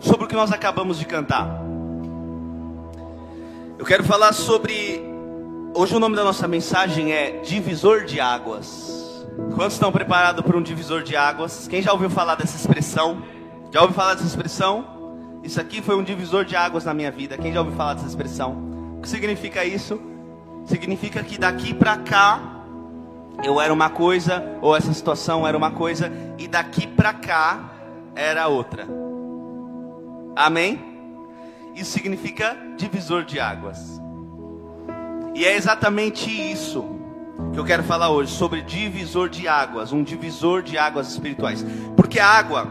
sobre o que nós acabamos de cantar. Eu quero falar sobre. Hoje o nome da nossa mensagem é Divisor de Águas. Quantos estão preparados para um divisor de águas? Quem já ouviu falar dessa expressão? Já ouviu falar dessa expressão? Isso aqui foi um divisor de águas na minha vida. Quem já ouviu falar dessa expressão? O que significa isso? Significa que daqui para cá eu era uma coisa, ou essa situação era uma coisa, e daqui para cá era outra. Amém? Isso significa divisor de águas. E é exatamente isso que eu quero falar hoje, sobre divisor de águas, um divisor de águas espirituais. Porque a água,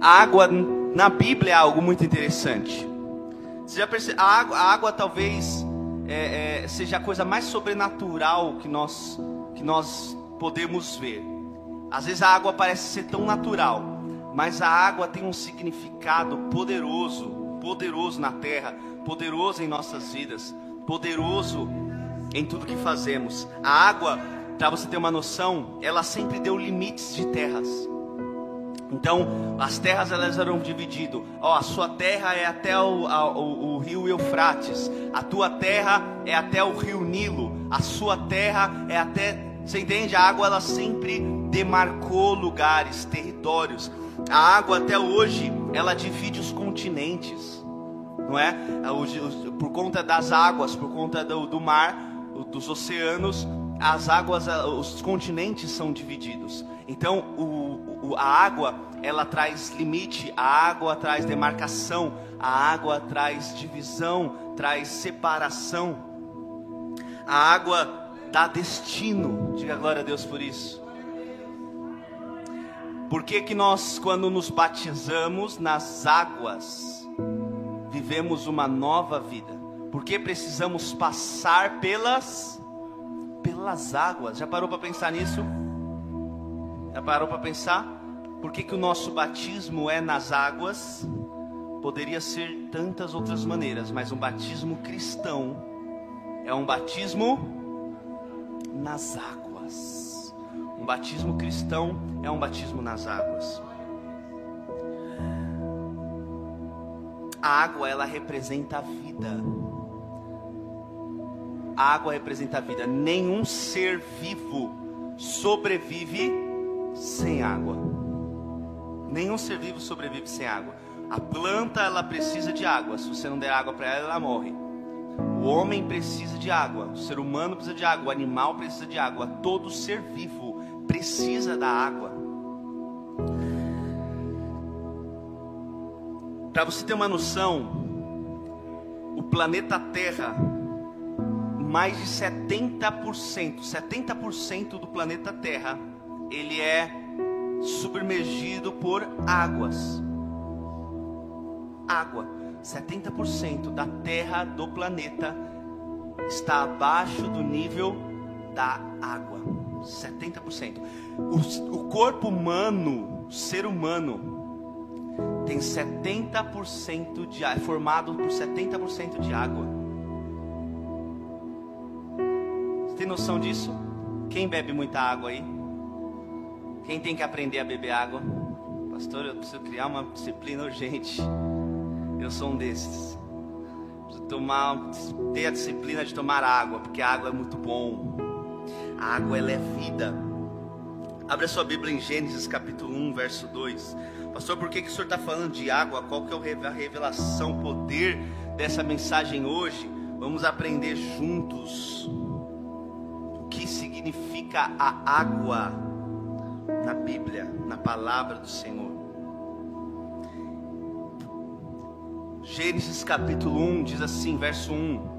a água na Bíblia é algo muito interessante. Você já percebe, a água, a água talvez é, é, seja a coisa mais sobrenatural que nós, que nós podemos ver. Às vezes a água parece ser tão natural, mas a água tem um significado poderoso, poderoso na terra, poderoso em nossas vidas, poderoso em tudo que fazemos. A água, para você ter uma noção, ela sempre deu limites de terras. Então, as terras elas eram divididas. Ó, a sua terra é até o, a, o, o, rio Eufrates. A tua terra é até o rio Nilo. A sua terra é até. Você entende? A água ela sempre demarcou lugares, territórios. A água até hoje ela divide os continentes, não é? Por conta das águas, por conta do, do mar, dos oceanos, as águas, os continentes são divididos. Então, o, a água, ela traz limite, a água traz demarcação, a água traz divisão, traz separação. A água dá destino. Diga glória a Deus por isso. Por que, que nós, quando nos batizamos nas águas, vivemos uma nova vida? Porque precisamos passar pelas pelas águas. Já parou para pensar nisso? Já parou para pensar? Por que, que o nosso batismo é nas águas? Poderia ser tantas outras maneiras, mas um batismo cristão é um batismo nas águas. Um batismo cristão é um batismo nas águas. A água, ela representa a vida. A água representa a vida. Nenhum ser vivo sobrevive sem água. Nenhum ser vivo sobrevive sem água. A planta ela precisa de água. Se você não der água para ela, ela morre. O homem precisa de água. O ser humano precisa de água. O animal precisa de água. Todo ser vivo precisa da água. Para você ter uma noção, o planeta Terra mais de 70%, 70% do planeta Terra, ele é submergido por águas. Água. 70% da Terra do planeta está abaixo do nível da água. 70%. O, o corpo humano, o ser humano, tem 70% de é formado por 70% de água. tem noção disso? Quem bebe muita água aí? Quem tem que aprender a beber água? Pastor, eu preciso criar uma disciplina urgente. Eu sou um desses. Preciso tomar, ter a disciplina de tomar água, porque a água é muito bom. A água ela é vida. Abre a sua Bíblia em Gênesis capítulo 1, verso 2. Pastor, por que, que o senhor está falando de água? Qual que é a revelação, o poder dessa mensagem hoje? Vamos aprender juntos que significa a água na Bíblia, na palavra do Senhor. Gênesis capítulo 1 diz assim, verso 1.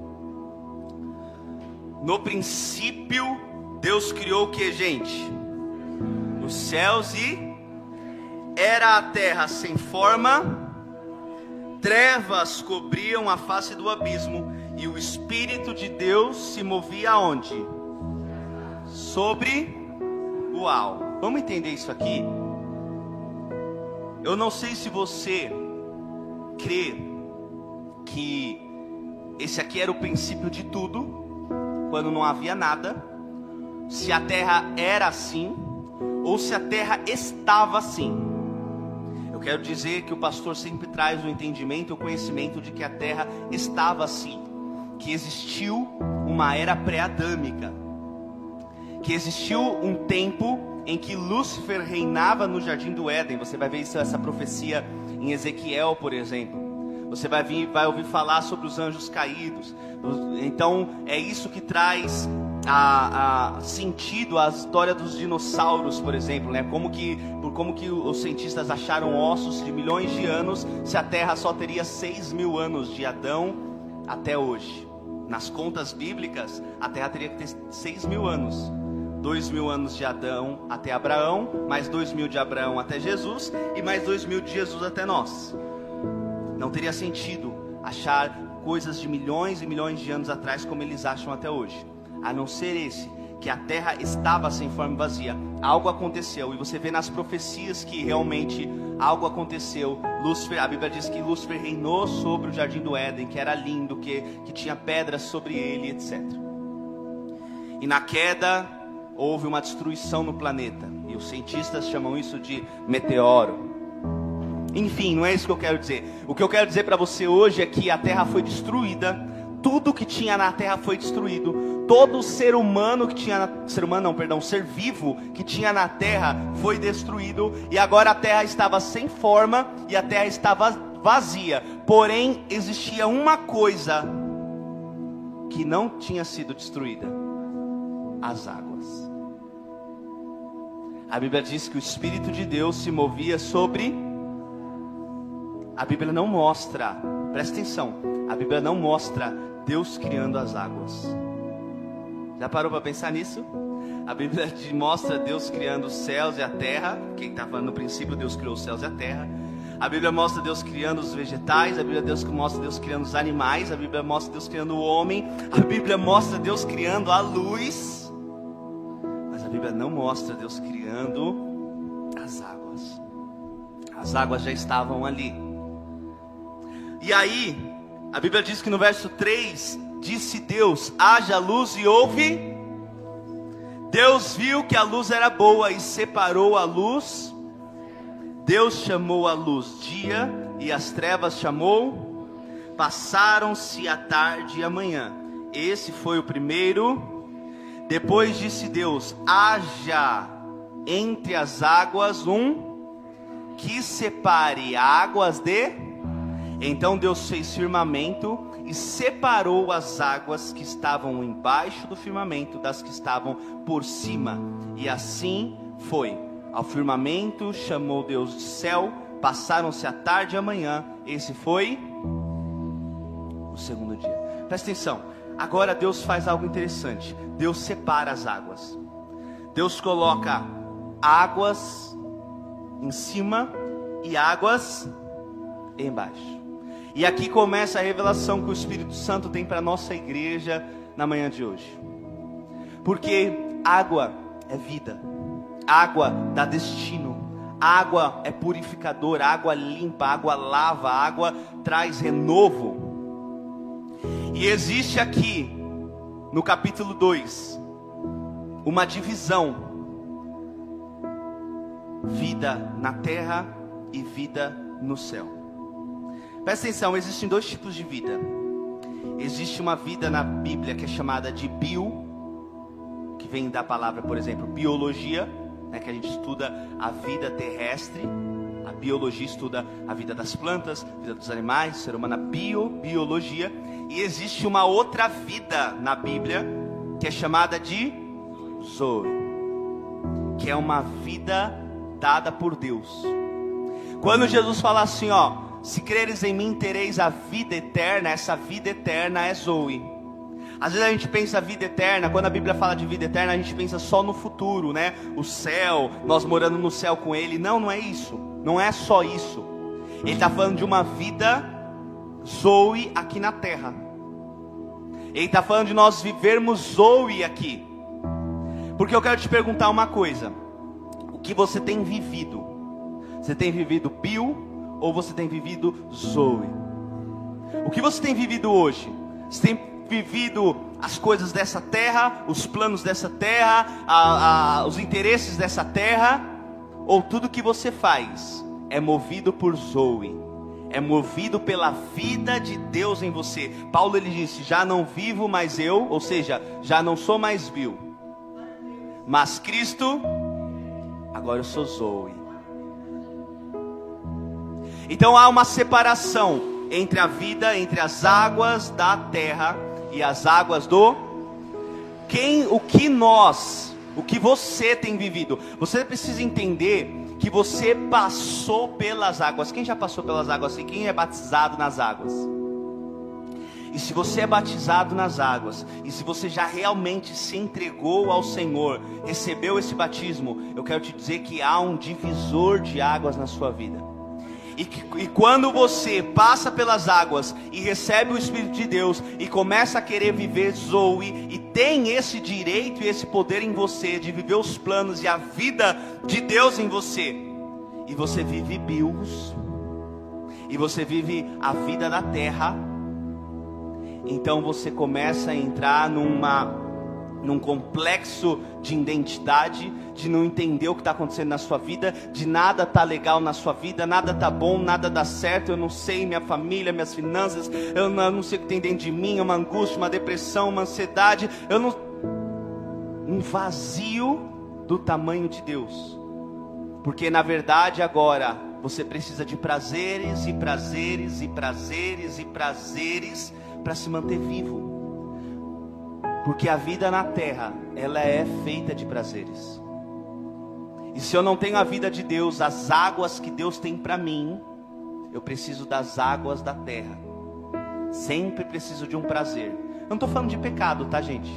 No princípio, Deus criou o que, gente? Os céus e era a terra sem forma, trevas cobriam a face do abismo, e o Espírito de Deus se movia aonde? sobre uau. Vamos entender isso aqui? Eu não sei se você crê que esse aqui era o princípio de tudo, quando não havia nada, se a terra era assim, ou se a terra estava assim. Eu quero dizer que o pastor sempre traz o entendimento, o conhecimento de que a terra estava assim, que existiu uma era pré-adâmica, que existiu um tempo em que Lúcifer reinava no jardim do Éden. Você vai ver isso, essa profecia em Ezequiel, por exemplo. Você vai, vir, vai ouvir falar sobre os anjos caídos. Então é isso que traz a, a, sentido a história dos dinossauros, por exemplo, né? Como que, por como que os cientistas acharam ossos de milhões de anos se a Terra só teria 6 mil anos de Adão até hoje. Nas contas bíblicas, a Terra teria que ter 6 mil anos. 2 mil anos de Adão até Abraão, mais 2 mil de Abraão até Jesus e mais 2 mil de Jesus até nós. Não teria sentido achar coisas de milhões e milhões de anos atrás como eles acham até hoje a não ser esse, que a terra estava sem forma e vazia. Algo aconteceu, e você vê nas profecias que realmente algo aconteceu. Lúcifer, a Bíblia diz que Lúcifer reinou sobre o jardim do Éden, que era lindo, que, que tinha pedras sobre ele, etc. E na queda houve uma destruição no planeta, e os cientistas chamam isso de meteoro. Enfim, não é isso que eu quero dizer. O que eu quero dizer para você hoje é que a terra foi destruída, tudo que tinha na terra foi destruído todo ser humano que tinha, ser humano não, perdão, ser vivo que tinha na terra foi destruído e agora a terra estava sem forma e a terra estava vazia. Porém, existia uma coisa que não tinha sido destruída: as águas. A Bíblia diz que o Espírito de Deus se movia sobre. A Bíblia não mostra, presta atenção, a Bíblia não mostra Deus criando as águas. Já parou para pensar nisso? A Bíblia mostra Deus criando os céus e a terra. Quem está falando no princípio, Deus criou os céus e a terra. A Bíblia mostra Deus criando os vegetais, a Bíblia Deus mostra Deus criando os animais, a Bíblia mostra Deus criando o homem, a Bíblia mostra Deus criando a luz. Mas a Bíblia não mostra Deus criando as águas. As águas já estavam ali. E aí, a Bíblia diz que no verso 3 Disse Deus: haja luz e houve. Deus viu que a luz era boa e separou a luz. Deus chamou a luz dia e as trevas chamou. Passaram-se a tarde e a manhã. Esse foi o primeiro. Depois disse Deus: haja entre as águas um que separe águas de. Então Deus fez firmamento e separou as águas que estavam embaixo do firmamento das que estavam por cima. E assim foi. Ao firmamento chamou Deus de céu, passaram-se a tarde e a manhã. Esse foi o segundo dia. Presta atenção. Agora Deus faz algo interessante. Deus separa as águas. Deus coloca águas em cima e águas embaixo. E aqui começa a revelação que o Espírito Santo tem para a nossa igreja na manhã de hoje. Porque água é vida, água dá destino, água é purificador, água limpa, água lava, água traz renovo. E existe aqui, no capítulo 2, uma divisão: vida na terra e vida no céu. Presta atenção, existem dois tipos de vida. Existe uma vida na Bíblia que é chamada de bio, que vem da palavra, por exemplo, biologia, né, que a gente estuda a vida terrestre. A biologia estuda a vida das plantas, a vida dos animais, ser humano, bio, biologia. E existe uma outra vida na Bíblia que é chamada de Zoe, que é uma vida dada por Deus. Quando Jesus fala assim, ó, se creres em mim, tereis a vida eterna. Essa vida eterna é Zoe. Às vezes a gente pensa vida eterna, quando a Bíblia fala de vida eterna, a gente pensa só no futuro, né? O céu, nós morando no céu com Ele. Não, não é isso. Não é só isso. Ele está falando de uma vida Zoe aqui na terra. Ele está falando de nós vivermos Zoe aqui. Porque eu quero te perguntar uma coisa: o que você tem vivido? Você tem vivido Bill ou você tem vivido Zoe? O que você tem vivido hoje? Você tem vivido as coisas dessa terra, os planos dessa terra, a, a, os interesses dessa terra, ou tudo que você faz é movido por Zoe, é movido pela vida de Deus em você. Paulo ele disse: Já não vivo mais eu, ou seja, já não sou mais vil, mas Cristo, agora eu sou Zoe. Então há uma separação entre a vida, entre as águas da terra e as águas do quem, o que nós, o que você tem vivido. Você precisa entender que você passou pelas águas. Quem já passou pelas águas? E quem é batizado nas águas? E se você é batizado nas águas, e se você já realmente se entregou ao Senhor, recebeu esse batismo, eu quero te dizer que há um divisor de águas na sua vida. E, que, e quando você passa pelas águas e recebe o Espírito de Deus e começa a querer viver Zoe e tem esse direito e esse poder em você de viver os planos e a vida de Deus em você, e você vive bios, e você vive a vida da terra, então você começa a entrar numa num complexo de identidade, de não entender o que está acontecendo na sua vida, de nada tá legal na sua vida, nada tá bom, nada dá certo, eu não sei minha família, minhas finanças, eu não, eu não sei o que tem dentro de mim, é uma angústia, uma depressão, uma ansiedade, eu não um vazio do tamanho de Deus. Porque na verdade agora você precisa de prazeres e prazeres e prazeres e prazeres para se manter vivo. Porque a vida na terra, ela é feita de prazeres. E se eu não tenho a vida de Deus, as águas que Deus tem para mim, eu preciso das águas da terra. Sempre preciso de um prazer. Eu não estou falando de pecado, tá, gente?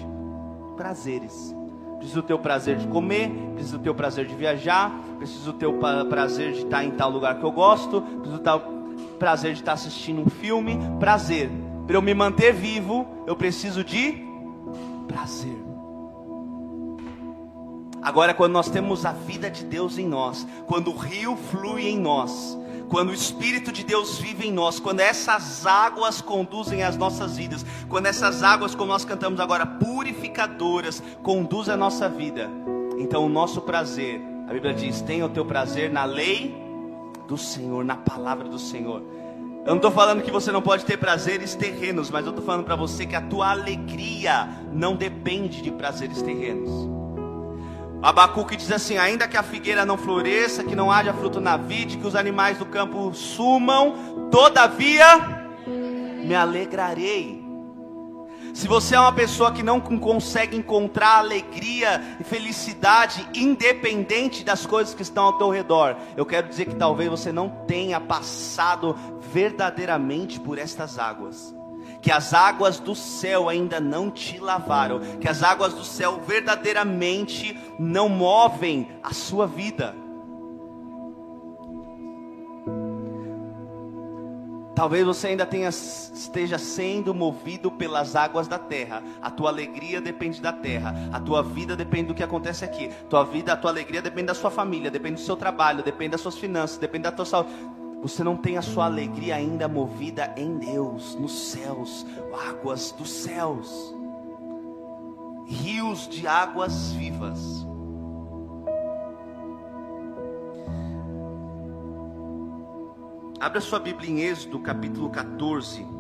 Prazeres. Preciso ter o prazer de comer, preciso ter o prazer de viajar, preciso ter o prazer de estar em tal lugar que eu gosto, preciso ter o prazer de estar assistindo um filme. Prazer. Para eu me manter vivo, eu preciso de prazer. Agora, quando nós temos a vida de Deus em nós, quando o rio flui em nós, quando o Espírito de Deus vive em nós, quando essas águas conduzem as nossas vidas, quando essas águas, como nós cantamos agora, purificadoras, conduzem a nossa vida, então o nosso prazer, a Bíblia diz: tenha o teu prazer na lei do Senhor, na palavra do Senhor. Eu não estou falando que você não pode ter prazeres terrenos, mas eu estou falando para você que a tua alegria não depende de prazeres terrenos. Abacuque diz assim: ainda que a figueira não floresça, que não haja fruto na vide, que os animais do campo sumam, todavia me alegrarei se você é uma pessoa que não consegue encontrar alegria e felicidade independente das coisas que estão ao teu redor, eu quero dizer que talvez você não tenha passado verdadeiramente por estas águas. Que as águas do céu ainda não te lavaram, que as águas do céu verdadeiramente não movem a sua vida. Talvez você ainda tenha, esteja sendo movido pelas águas da terra. A tua alegria depende da terra. A tua vida depende do que acontece aqui. Tua vida, a tua alegria depende da sua família, depende do seu trabalho, depende das suas finanças, depende da tua saúde. Você não tem a sua alegria ainda movida em Deus, nos céus, águas dos céus, rios de águas vivas. Abra sua Bíblia em Êxodo, capítulo 14.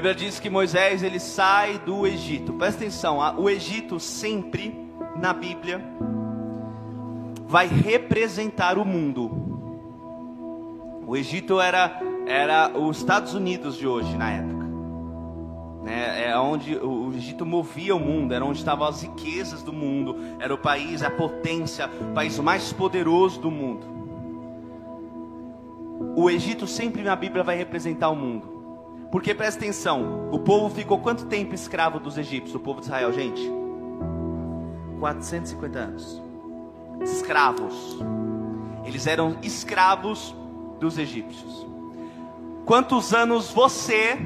Bíblia diz que Moisés ele sai do Egito. Presta atenção, o Egito sempre na Bíblia vai representar o mundo. O Egito era era os Estados Unidos de hoje na época. Né? É onde o Egito movia o mundo, era onde estavam as riquezas do mundo, era o país, a potência, o país mais poderoso do mundo. O Egito sempre na Bíblia vai representar o mundo. Porque presta atenção, o povo ficou quanto tempo escravo dos egípcios, o povo de Israel, gente? 450 anos. Escravos. Eles eram escravos dos egípcios. Quantos anos você,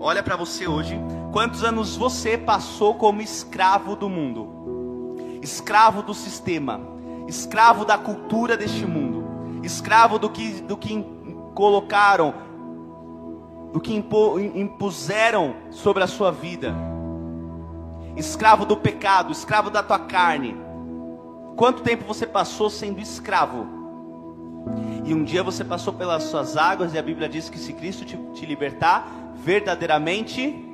olha para você hoje, Quantos anos você passou como escravo do mundo? Escravo do sistema, escravo da cultura deste mundo, escravo do que, do que colocaram, do que impuseram sobre a sua vida, escravo do pecado, escravo da tua carne. Quanto tempo você passou sendo escravo? E um dia você passou pelas suas águas, e a Bíblia diz que se Cristo te, te libertar, verdadeiramente,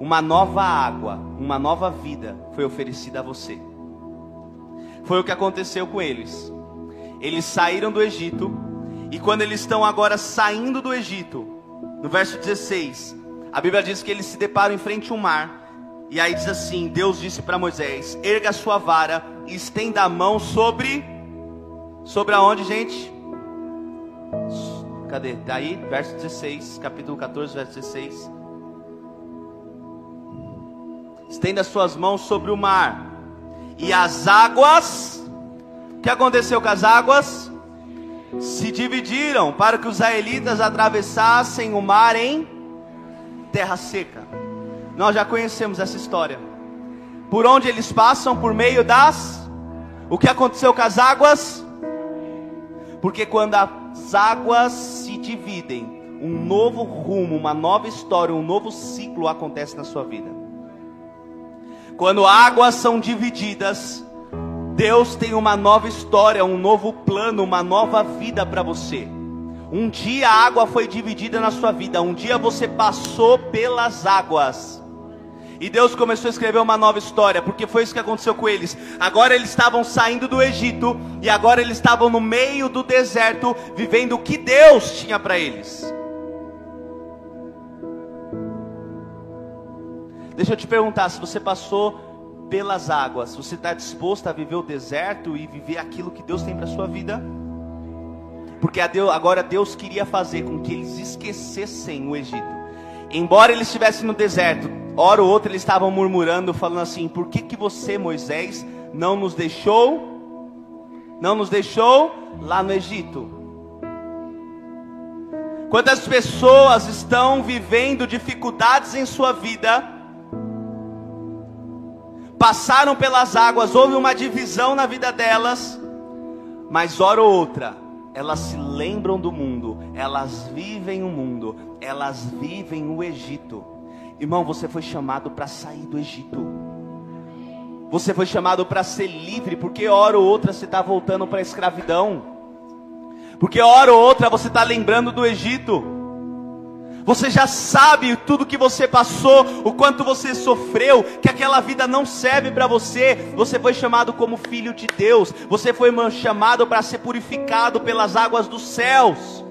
uma nova água, uma nova vida foi oferecida a você. Foi o que aconteceu com eles. Eles saíram do Egito, e quando eles estão agora saindo do Egito, no verso 16, a Bíblia diz que eles se deparam em frente a um mar. E aí diz assim: Deus disse para Moisés: erga a sua vara e estenda a mão sobre Sobre aonde, gente? Cadê? Daí, tá verso 16, capítulo 14, verso 16. Estenda suas mãos sobre o mar, e as águas. O que aconteceu com as águas? Se dividiram para que os israelitas atravessassem o mar em terra seca. Nós já conhecemos essa história. Por onde eles passam? Por meio das. O que aconteceu com as águas? Porque quando as águas se dividem, um novo rumo, uma nova história, um novo ciclo acontece na sua vida. Quando águas são divididas, Deus tem uma nova história, um novo plano, uma nova vida para você. Um dia a água foi dividida na sua vida, um dia você passou pelas águas. E Deus começou a escrever uma nova história, porque foi isso que aconteceu com eles. Agora eles estavam saindo do Egito e agora eles estavam no meio do deserto, vivendo o que Deus tinha para eles. Deixa eu te perguntar, se você passou pelas águas, você está disposto a viver o deserto e viver aquilo que Deus tem para sua vida? Porque agora Deus queria fazer com que eles esquecessem o Egito. Embora eles estivessem no deserto, Hora ou outra eles estavam murmurando, falando assim: Por que, que você, Moisés, não nos deixou? Não nos deixou lá no Egito? Quantas pessoas estão vivendo dificuldades em sua vida? Passaram pelas águas, houve uma divisão na vida delas, mas hora ou outra elas se lembram do mundo, elas vivem o mundo, elas vivem o Egito. Irmão, você foi chamado para sair do Egito. Você foi chamado para ser livre, porque hora ou outra você está voltando para a escravidão. Porque hora ou outra você está lembrando do Egito. Você já sabe tudo que você passou, o quanto você sofreu, que aquela vida não serve para você. Você foi chamado como filho de Deus. Você foi chamado para ser purificado pelas águas dos céus.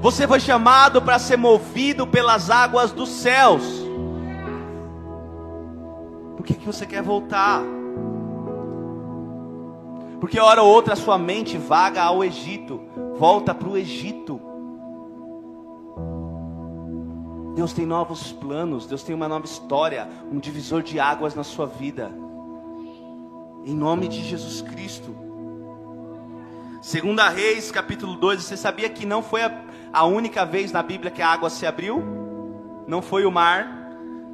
Você foi chamado para ser movido pelas águas dos céus. Por que, que você quer voltar? Porque hora ou outra a sua mente vaga ao Egito, volta para o Egito. Deus tem novos planos, Deus tem uma nova história, um divisor de águas na sua vida. Em nome de Jesus Cristo. Segunda Reis, capítulo 2, você sabia que não foi a a única vez na Bíblia que a água se abriu? Não foi o mar,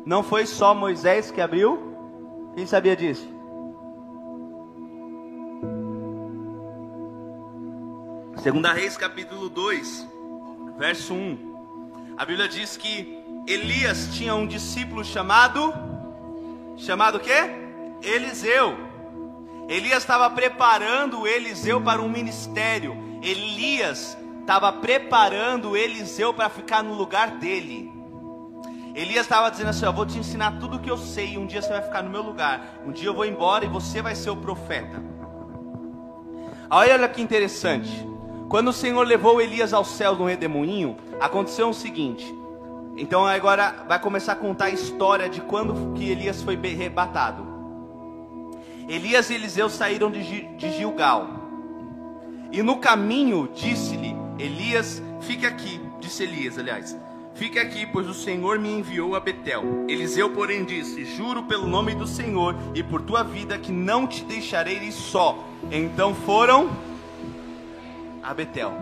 não foi só Moisés que abriu? Quem sabia disso? Segunda Reis capítulo 2, verso 1. A Bíblia diz que Elias tinha um discípulo chamado chamado quê? Eliseu. Elias estava preparando Eliseu para um ministério. Elias estava preparando Eliseu para ficar no lugar dele. Elias estava dizendo assim: Eu vou te ensinar tudo o que eu sei, e um dia você vai ficar no meu lugar. Um dia eu vou embora e você vai ser o profeta. Olha que interessante. Quando o Senhor levou Elias ao céu no redemoinho, aconteceu o seguinte. Então agora vai começar a contar a história de quando que Elias foi arrebatado. Elias e Eliseu saíram de Gilgal. E no caminho disse-lhe Elias, fique aqui, disse Elias, aliás. Fique aqui, pois o Senhor me enviou a Betel. Eliseu, porém, disse: Juro pelo nome do Senhor e por tua vida que não te deixarei só. Então foram a Betel.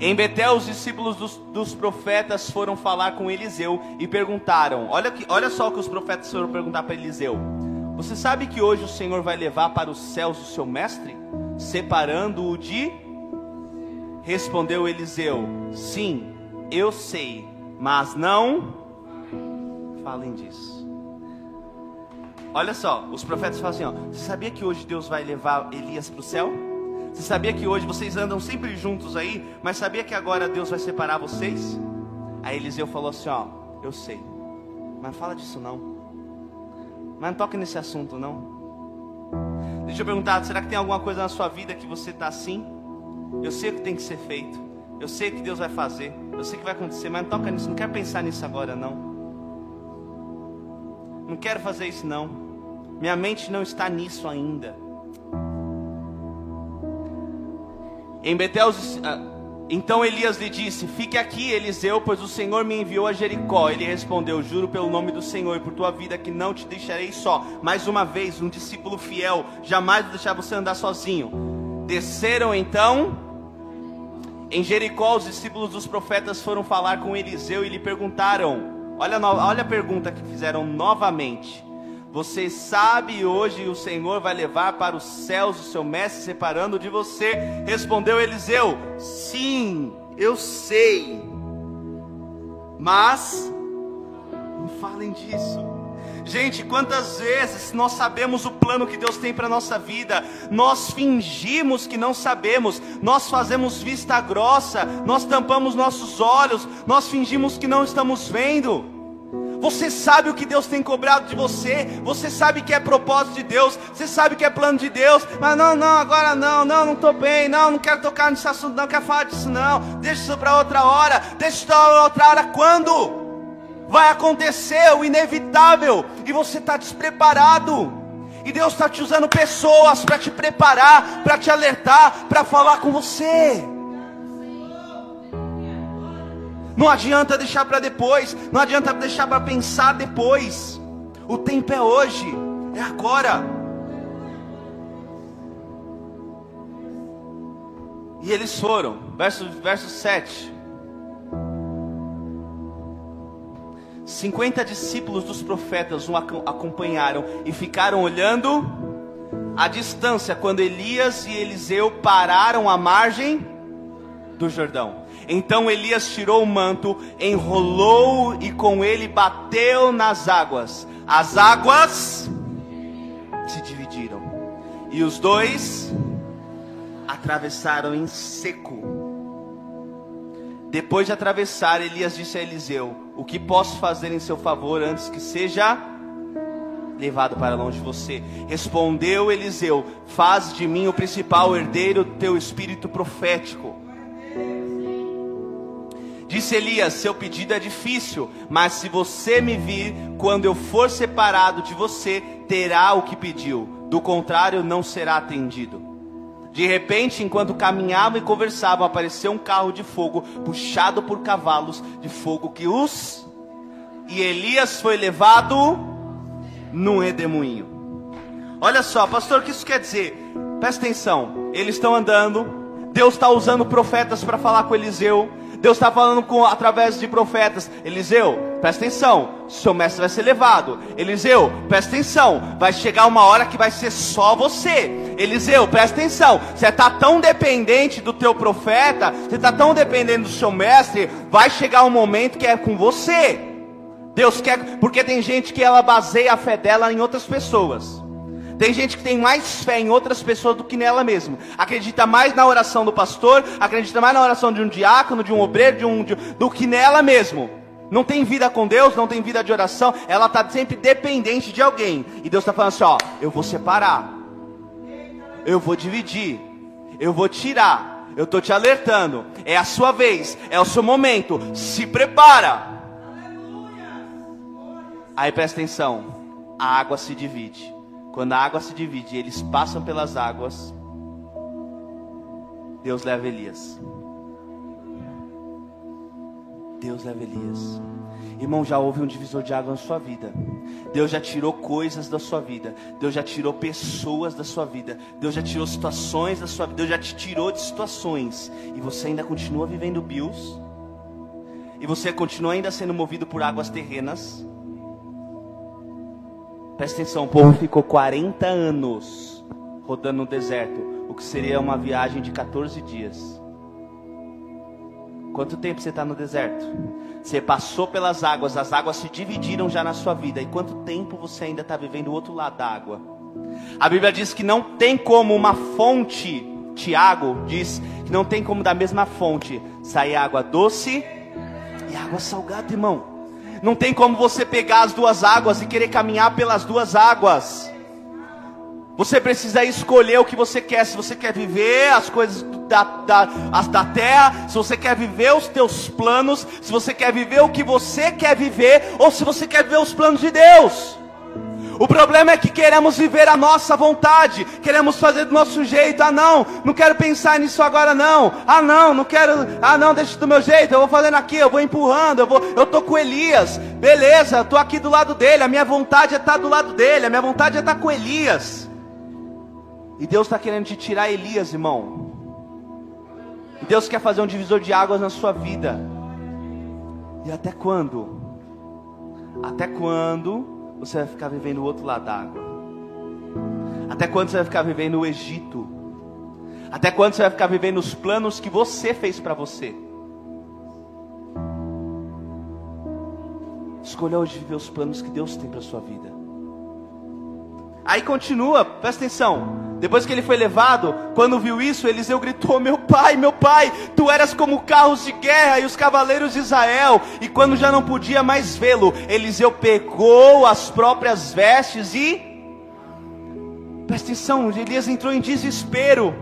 Em Betel, os discípulos dos, dos, profetas foram falar com Eliseu e perguntaram: olha, que, olha só o que os profetas foram perguntar para Eliseu. Você sabe que hoje o Senhor vai levar para os céus o seu mestre, separando-o de. Respondeu Eliseu: Sim, eu sei, mas não falem disso. Olha só, os profetas falam assim: ó, Você sabia que hoje Deus vai levar Elias para o céu? Você sabia que hoje vocês andam sempre juntos aí, mas sabia que agora Deus vai separar vocês? Aí Eliseu falou assim: Ó, eu sei, mas fala disso não. Mas não toque nesse assunto, não. Deixa eu perguntar: será que tem alguma coisa na sua vida que você está assim? Eu sei o que tem que ser feito. Eu sei o que Deus vai fazer. Eu sei o que vai acontecer, mas não toca nisso. Não quero pensar nisso agora, não. Não quero fazer isso, não. Minha mente não está nisso ainda. Em Betel, ah, então Elias lhe disse: Fique aqui, Eliseu, pois o Senhor me enviou a Jericó. Ele respondeu: Juro pelo nome do Senhor e por tua vida que não te deixarei só. Mais uma vez, um discípulo fiel, jamais vou deixar você andar sozinho. Desceram então. Em Jericó, os discípulos dos profetas foram falar com Eliseu e lhe perguntaram: Olha, olha a pergunta que fizeram novamente. Você sabe hoje o Senhor vai levar para os céus o seu mestre separando de você? Respondeu Eliseu: Sim, eu sei. Mas não falem disso. Gente, quantas vezes nós sabemos o plano que Deus tem para nossa vida, nós fingimos que não sabemos, nós fazemos vista grossa, nós tampamos nossos olhos, nós fingimos que não estamos vendo. Você sabe o que Deus tem cobrado de você. Você sabe que é propósito de Deus. Você sabe que é plano de Deus. Mas não, não, agora não, não, não estou bem. Não, não quero tocar nesse assunto, não quero falar disso, não. Deixa isso para outra hora. Deixa isso para outra hora. Quando? Vai acontecer o inevitável. E você está despreparado. E Deus está te usando pessoas para te preparar, para te alertar, para falar com você. Não adianta deixar para depois, não adianta deixar para pensar depois. O tempo é hoje, é agora. E eles foram, verso, verso 7. 50 discípulos dos profetas o acompanharam e ficaram olhando à distância quando Elias e Eliseu pararam à margem do Jordão. Então Elias tirou o manto, enrolou e com ele bateu nas águas. As águas se dividiram e os dois atravessaram em seco. Depois de atravessar, Elias disse a Eliseu: O que posso fazer em seu favor antes que seja levado para longe de você? Respondeu Eliseu: Faz de mim o principal herdeiro do teu espírito profético. Disse Elias: Seu pedido é difícil, mas se você me vir quando eu for separado de você, terá o que pediu. Do contrário, não será atendido. De repente, enquanto caminhavam e conversavam, apareceu um carro de fogo, puxado por cavalos de fogo que os. E Elias foi levado num redemoinho. Olha só, pastor, o que isso quer dizer? Presta atenção. Eles estão andando. Deus está usando profetas para falar com Eliseu. Deus está falando com, através de profetas. Eliseu, presta atenção, seu mestre vai ser levado. Eliseu, presta atenção, vai chegar uma hora que vai ser só você. Eliseu, presta atenção, você está tão dependente do teu profeta, você está tão dependente do seu mestre, vai chegar um momento que é com você. Deus quer, porque tem gente que ela baseia a fé dela em outras pessoas. Tem gente que tem mais fé em outras pessoas do que nela mesma. Acredita mais na oração do pastor, acredita mais na oração de um diácono, de um obreiro, de um, de, do que nela mesmo. Não tem vida com Deus, não tem vida de oração, ela está sempre dependente de alguém. E Deus está falando assim: ó, eu vou separar, eu vou dividir, eu vou tirar, eu estou te alertando. É a sua vez, é o seu momento. Se prepara. Aí presta atenção: a água se divide. Quando a água se divide eles passam pelas águas, Deus leva Elias. Deus leva Elias. Irmão, já houve um divisor de água na sua vida. Deus já tirou coisas da sua vida. Deus já tirou pessoas da sua vida. Deus já tirou situações da sua vida. Deus já te tirou de situações. E você ainda continua vivendo bios. E você continua ainda sendo movido por águas terrenas. Presta atenção, o povo ficou 40 anos rodando no deserto. O que seria uma viagem de 14 dias. Quanto tempo você está no deserto? Você passou pelas águas, as águas se dividiram já na sua vida. E quanto tempo você ainda está vivendo o outro lado da água? A Bíblia diz que não tem como uma fonte, Tiago diz que não tem como da mesma fonte sair água doce e água salgada, irmão. Não tem como você pegar as duas águas e querer caminhar pelas duas águas. Você precisa escolher o que você quer. Se você quer viver as coisas da, da, as da terra, se você quer viver os teus planos, se você quer viver o que você quer viver, ou se você quer viver os planos de Deus. O problema é que queremos viver a nossa vontade, queremos fazer do nosso jeito. Ah, não, não quero pensar nisso agora, não. Ah, não, não quero. Ah, não, deixa do meu jeito. Eu vou fazendo aqui, eu vou empurrando. Eu vou. Eu tô com Elias, beleza? Eu tô aqui do lado dele. A minha vontade é estar do lado dele. A minha vontade é estar com Elias. E Deus está querendo te tirar Elias, irmão. E Deus quer fazer um divisor de águas na sua vida. E até quando? Até quando você vai ficar vivendo o outro lado da água? Até quando você vai ficar vivendo o Egito? Até quando você vai ficar vivendo os planos que você fez para você? Escolha hoje viver os planos que Deus tem para sua vida. Aí continua, presta atenção. Depois que ele foi levado, quando viu isso, Eliseu gritou: Meu pai, meu pai, tu eras como carros de guerra e os cavaleiros de Israel. E quando já não podia mais vê-lo, Eliseu pegou as próprias vestes e. Presta atenção, Elias entrou em desespero.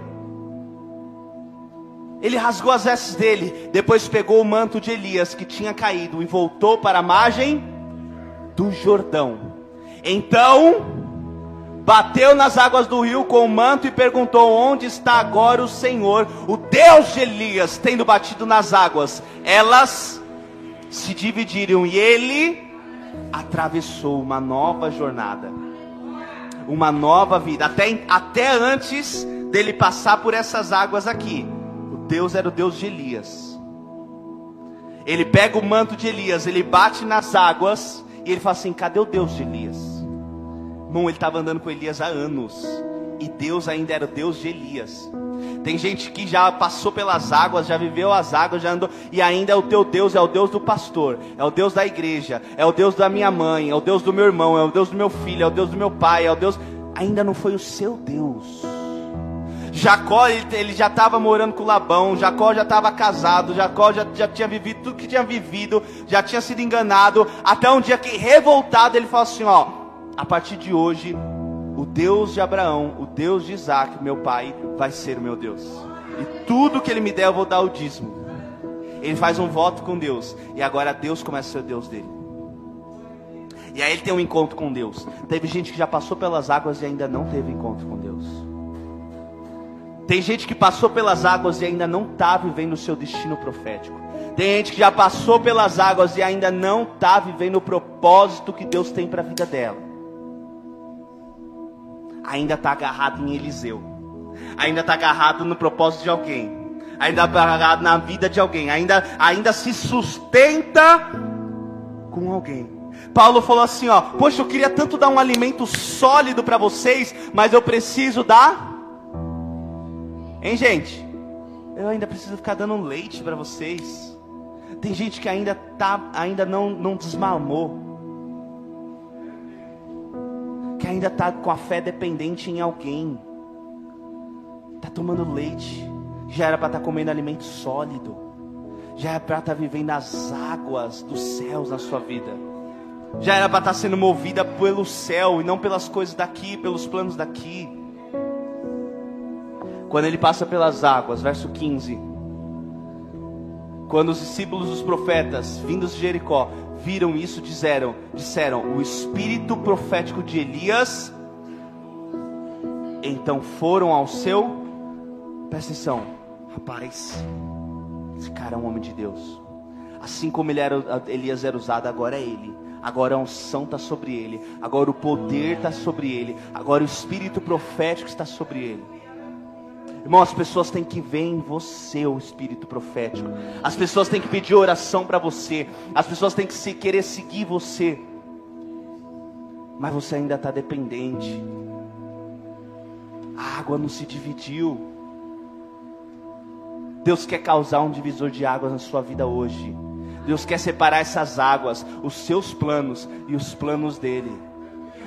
Ele rasgou as vestes dele, depois pegou o manto de Elias que tinha caído e voltou para a margem do Jordão. Então bateu nas águas do rio com o manto e perguntou: Onde está agora o Senhor, o Deus de Elias, tendo batido nas águas? Elas se dividiram e ele atravessou uma nova jornada, uma nova vida, até, até antes dele passar por essas águas aqui. O Deus era o Deus de Elias. Ele pega o manto de Elias, ele bate nas águas e ele fala assim: Cadê o Deus de Elias? Irmão, ele estava andando com Elias há anos. E Deus ainda era o Deus de Elias. Tem gente que já passou pelas águas, já viveu as águas, já andou, e ainda é o teu Deus, é o Deus do pastor, é o Deus da igreja, é o Deus da minha mãe, é o Deus do meu irmão, é o Deus do meu filho, é o Deus do meu pai, é o Deus. Ainda não foi o seu Deus. Jacó, ele, ele já estava morando com Labão, Jacó já estava casado, Jacó já, já tinha vivido tudo que tinha vivido, já tinha sido enganado, até um dia que revoltado ele falou assim: Ó, a partir de hoje, o Deus de Abraão, o Deus de Isaac, meu pai, vai ser o meu Deus. E tudo que ele me der, eu vou dar o dízimo. Ele faz um voto com Deus. E agora Deus começa a ser o Deus dele. E aí ele tem um encontro com Deus. Teve gente que já passou pelas águas e ainda não teve encontro com Deus. Tem gente que passou pelas águas e ainda não está vivendo o seu destino profético. Tem gente que já passou pelas águas e ainda não está vivendo o propósito que Deus tem para a vida dela ainda está agarrado em Eliseu, ainda está agarrado no propósito de alguém, ainda está agarrado na vida de alguém, ainda, ainda se sustenta com alguém. Paulo falou assim: ó, poxa, eu queria tanto dar um alimento sólido para vocês, mas eu preciso dar. Hein, gente? Eu ainda preciso ficar dando leite para vocês. Tem gente que ainda tá, ainda não, não desmamou que ainda está com a fé dependente em alguém, está tomando leite, já era para estar tá comendo alimento sólido, já era para estar tá vivendo as águas dos céus na sua vida, já era para estar tá sendo movida pelo céu e não pelas coisas daqui, pelos planos daqui. Quando ele passa pelas águas, verso 15. Quando os discípulos dos profetas, vindos de Jericó, viram isso, disseram, disseram, o espírito profético de Elias. Então foram ao seu, presta atenção, rapaz, esse cara é um homem de Deus. Assim como ele era, Elias era usado, agora é ele. agora a unção está sobre ele, agora o poder está sobre ele, agora o espírito profético está sobre ele. Irmão, as pessoas têm que ver em você o espírito profético. As pessoas têm que pedir oração para você. As pessoas têm que se querer seguir você. Mas você ainda está dependente. A água não se dividiu. Deus quer causar um divisor de águas na sua vida hoje. Deus quer separar essas águas, os seus planos e os planos dele.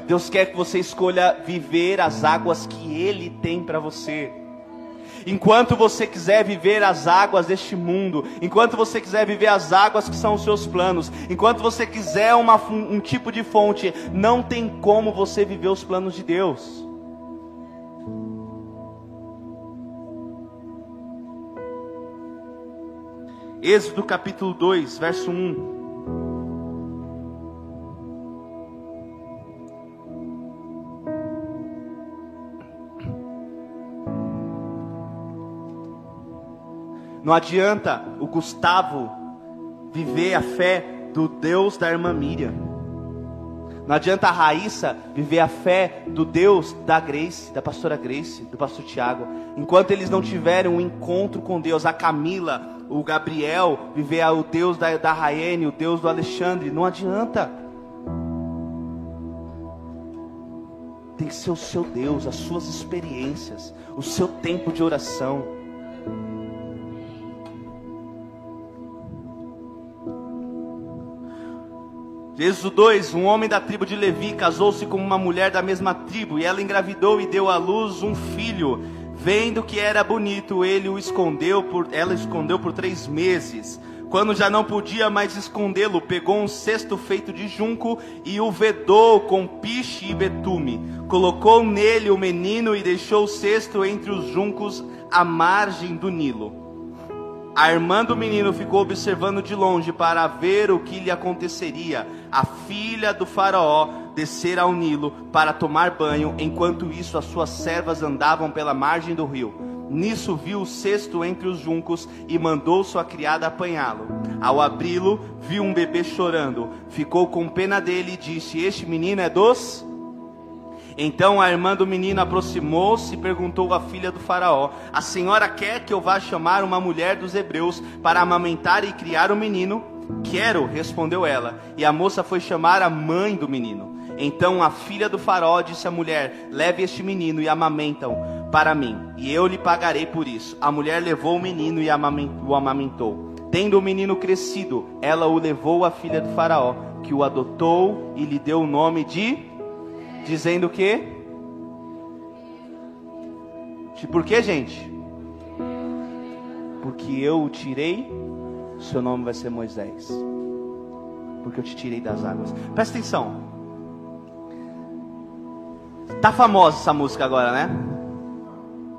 Deus quer que você escolha viver as águas que ele tem para você. Enquanto você quiser viver as águas deste mundo, enquanto você quiser viver as águas que são os seus planos, enquanto você quiser uma, um tipo de fonte, não tem como você viver os planos de Deus. Êxodo capítulo 2, verso 1. Não adianta o Gustavo viver a fé do Deus da irmã Miriam. Não adianta a Raíssa viver a fé do Deus da Grace, da pastora Grace, do pastor Tiago. Enquanto eles não tiverem um encontro com Deus, a Camila, o Gabriel viver o Deus da, da Raiane, o Deus do Alexandre, não adianta. Tem que ser o seu Deus, as suas experiências, o seu tempo de oração. Êxodo 2: Um homem da tribo de Levi casou-se com uma mulher da mesma tribo, e ela engravidou e deu à luz um filho. Vendo que era bonito, ele o escondeu por, ela escondeu por três meses. Quando já não podia mais escondê-lo, pegou um cesto feito de junco e o vedou com piche e betume. Colocou nele o menino e deixou o cesto entre os juncos à margem do Nilo. A irmã do menino ficou observando de longe para ver o que lhe aconteceria. A filha do faraó descer ao Nilo para tomar banho, enquanto isso as suas servas andavam pela margem do rio. Nisso viu o cesto entre os juncos e mandou sua criada apanhá-lo. Ao abri-lo, viu um bebê chorando. Ficou com pena dele e disse: Este menino é dos então a irmã do menino aproximou-se e perguntou à filha do Faraó: A senhora quer que eu vá chamar uma mulher dos hebreus para amamentar e criar o menino? Quero, respondeu ela. E a moça foi chamar a mãe do menino. Então a filha do Faraó disse à mulher: Leve este menino e amamentam para mim, e eu lhe pagarei por isso. A mulher levou o menino e o amamentou. Tendo o menino crescido, ela o levou à filha do Faraó, que o adotou e lhe deu o nome de Dizendo que. Por que, gente? Porque eu o tirei, seu nome vai ser Moisés. Porque eu te tirei das águas. Presta atenção. Tá famosa essa música agora, né?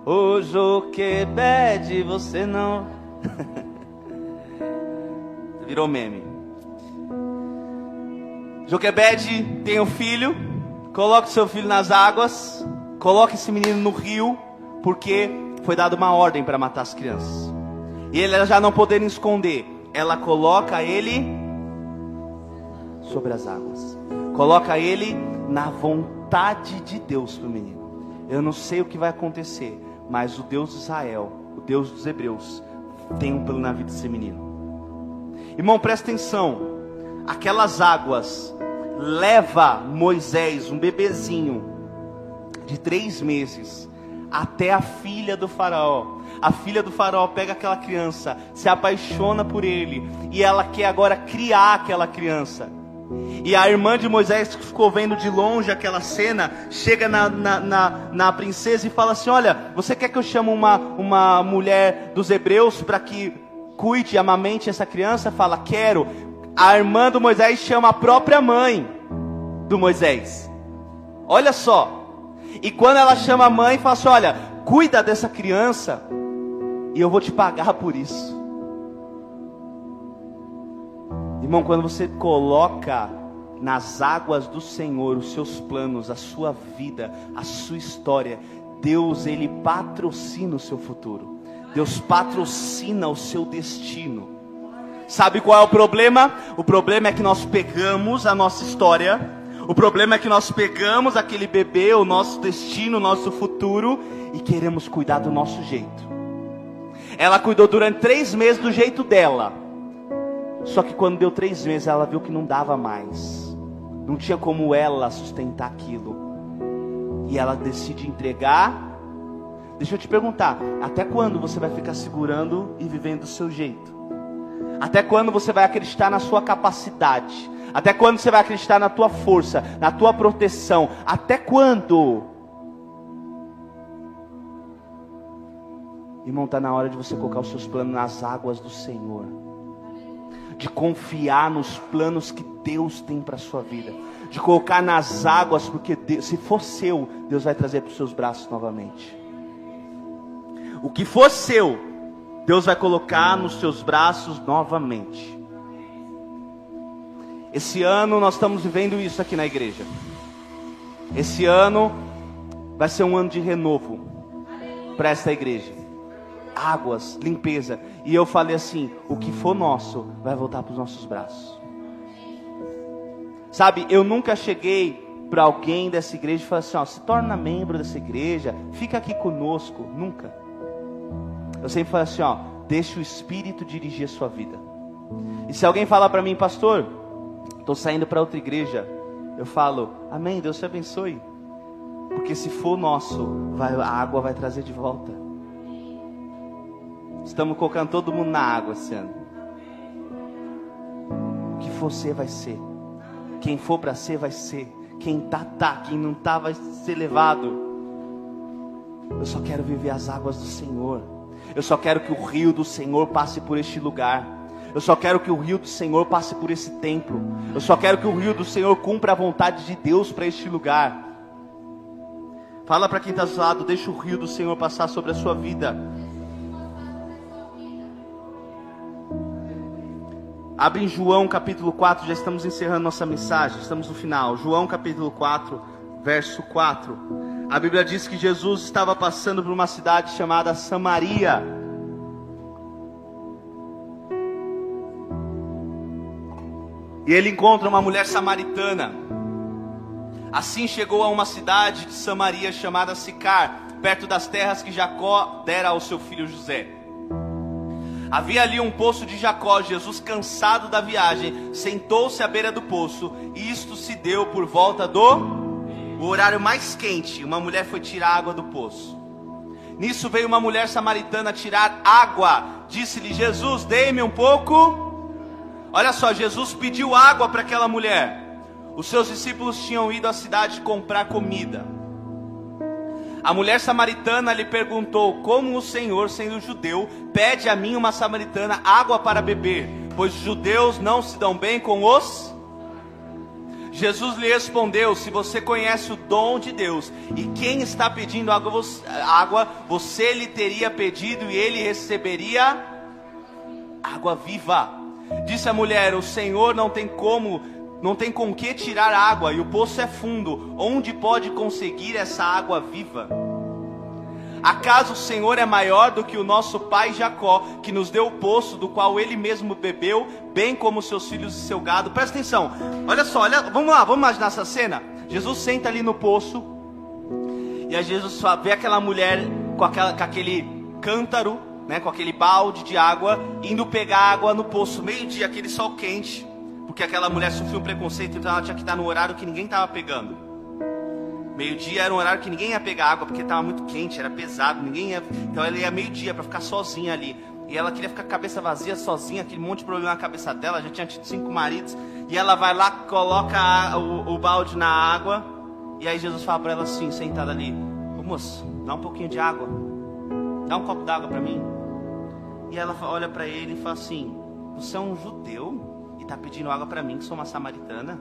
O Joquebede, você não. Virou meme. Joquebede tem um filho Coloque seu filho nas águas, coloque esse menino no rio, porque foi dada uma ordem para matar as crianças. E ele já não podendo esconder, ela coloca ele sobre as águas. Coloca ele na vontade de Deus para o menino. Eu não sei o que vai acontecer, mas o Deus de Israel, o Deus dos Hebreus, tem um plano na vida desse menino. Irmão, presta atenção. Aquelas águas leva Moisés, um bebezinho de três meses, até a filha do faraó. A filha do faraó pega aquela criança, se apaixona por ele, e ela quer agora criar aquela criança. E a irmã de Moisés, que ficou vendo de longe aquela cena, chega na, na, na, na princesa e fala assim: Olha, você quer que eu chame uma, uma mulher dos hebreus para que cuide e amamente essa criança? Fala, quero a irmã do Moisés chama a própria mãe do Moisés. Olha só. E quando ela chama a mãe, fala assim: Olha, cuida dessa criança e eu vou te pagar por isso. Irmão, quando você coloca nas águas do Senhor os seus planos, a sua vida, a sua história, Deus ele patrocina o seu futuro. Deus patrocina o seu destino. Sabe qual é o problema? O problema é que nós pegamos a nossa história, o problema é que nós pegamos aquele bebê, o nosso destino, o nosso futuro e queremos cuidar do nosso jeito. Ela cuidou durante três meses do jeito dela. Só que quando deu três meses, ela viu que não dava mais. Não tinha como ela sustentar aquilo. E ela decide entregar. Deixa eu te perguntar: até quando você vai ficar segurando e vivendo do seu jeito? Até quando você vai acreditar na sua capacidade? Até quando você vai acreditar na tua força, na tua proteção? Até quando? Irmão, está na hora de você colocar os seus planos nas águas do Senhor. De confiar nos planos que Deus tem para a sua vida. De colocar nas águas, porque Deus, se for seu, Deus vai trazer para os seus braços novamente. O que for seu, Deus vai colocar nos seus braços novamente. Esse ano nós estamos vivendo isso aqui na igreja. Esse ano vai ser um ano de renovo para esta igreja. Águas, limpeza. E eu falei assim: o que for nosso vai voltar para os nossos braços. Sabe, eu nunca cheguei para alguém dessa igreja e falei assim: ó, se torna membro dessa igreja, fica aqui conosco. Nunca. Eu sempre falo assim, ó, deixe o Espírito dirigir a sua vida. E se alguém falar para mim, pastor, estou saindo para outra igreja, eu falo, amém, Deus te abençoe. Porque se for nosso, vai, a água vai trazer de volta. Estamos colocando todo mundo na água esse ano. O que ser, vai ser. Quem for para ser, vai ser. Quem tá, tá. Quem não tá, vai ser levado. Eu só quero viver as águas do Senhor. Eu só quero que o rio do Senhor passe por este lugar. Eu só quero que o rio do Senhor passe por esse templo. Eu só quero que o rio do Senhor cumpra a vontade de Deus para este lugar. Fala para quem está do lado, deixa o rio do Senhor passar sobre a sua vida. Abre em João capítulo 4, já estamos encerrando nossa mensagem, estamos no final. João capítulo 4, verso 4. A Bíblia diz que Jesus estava passando por uma cidade chamada Samaria. E ele encontra uma mulher samaritana. Assim chegou a uma cidade de Samaria chamada Sicar, perto das terras que Jacó dera ao seu filho José. Havia ali um poço de Jacó. Jesus, cansado da viagem, sentou-se à beira do poço, e isto se deu por volta do o horário mais quente, uma mulher foi tirar água do poço. Nisso veio uma mulher samaritana tirar água. Disse-lhe: Jesus, dê-me um pouco. Olha só, Jesus pediu água para aquela mulher. Os seus discípulos tinham ido à cidade comprar comida. A mulher samaritana lhe perguntou: Como o Senhor, sendo judeu, pede a mim, uma samaritana, água para beber? Pois os judeus não se dão bem com os Jesus lhe respondeu: Se você conhece o dom de Deus e quem está pedindo água, você lhe teria pedido e ele receberia água viva. Disse a mulher: O Senhor não tem como, não tem com que tirar água e o poço é fundo. Onde pode conseguir essa água viva? Acaso o Senhor é maior do que o nosso pai Jacó, que nos deu o poço do qual ele mesmo bebeu, bem como seus filhos e seu gado? Presta atenção, olha só, olha, vamos lá, vamos imaginar essa cena. Jesus senta ali no poço, e aí Jesus vê aquela mulher com, aquela, com aquele cântaro, né, com aquele balde de água, indo pegar água no poço, meio-dia, aquele sol quente, porque aquela mulher sofreu um preconceito, então ela tinha que estar no horário que ninguém estava pegando. Meio-dia era um horário que ninguém ia pegar água porque estava muito quente, era pesado, ninguém ia. Então ela ia meio-dia para ficar sozinha ali. E ela queria ficar cabeça vazia, sozinha, aquele monte de problema na cabeça dela, já tinha tido cinco maridos. E ela vai lá, coloca a, o, o, balde na água. E aí Jesus fala para ela assim, sentada ali: Ô moço, dá um pouquinho de água. Dá um copo d'água para mim. E ela olha para ele e fala assim: Você é um judeu e está pedindo água para mim, que sou uma samaritana?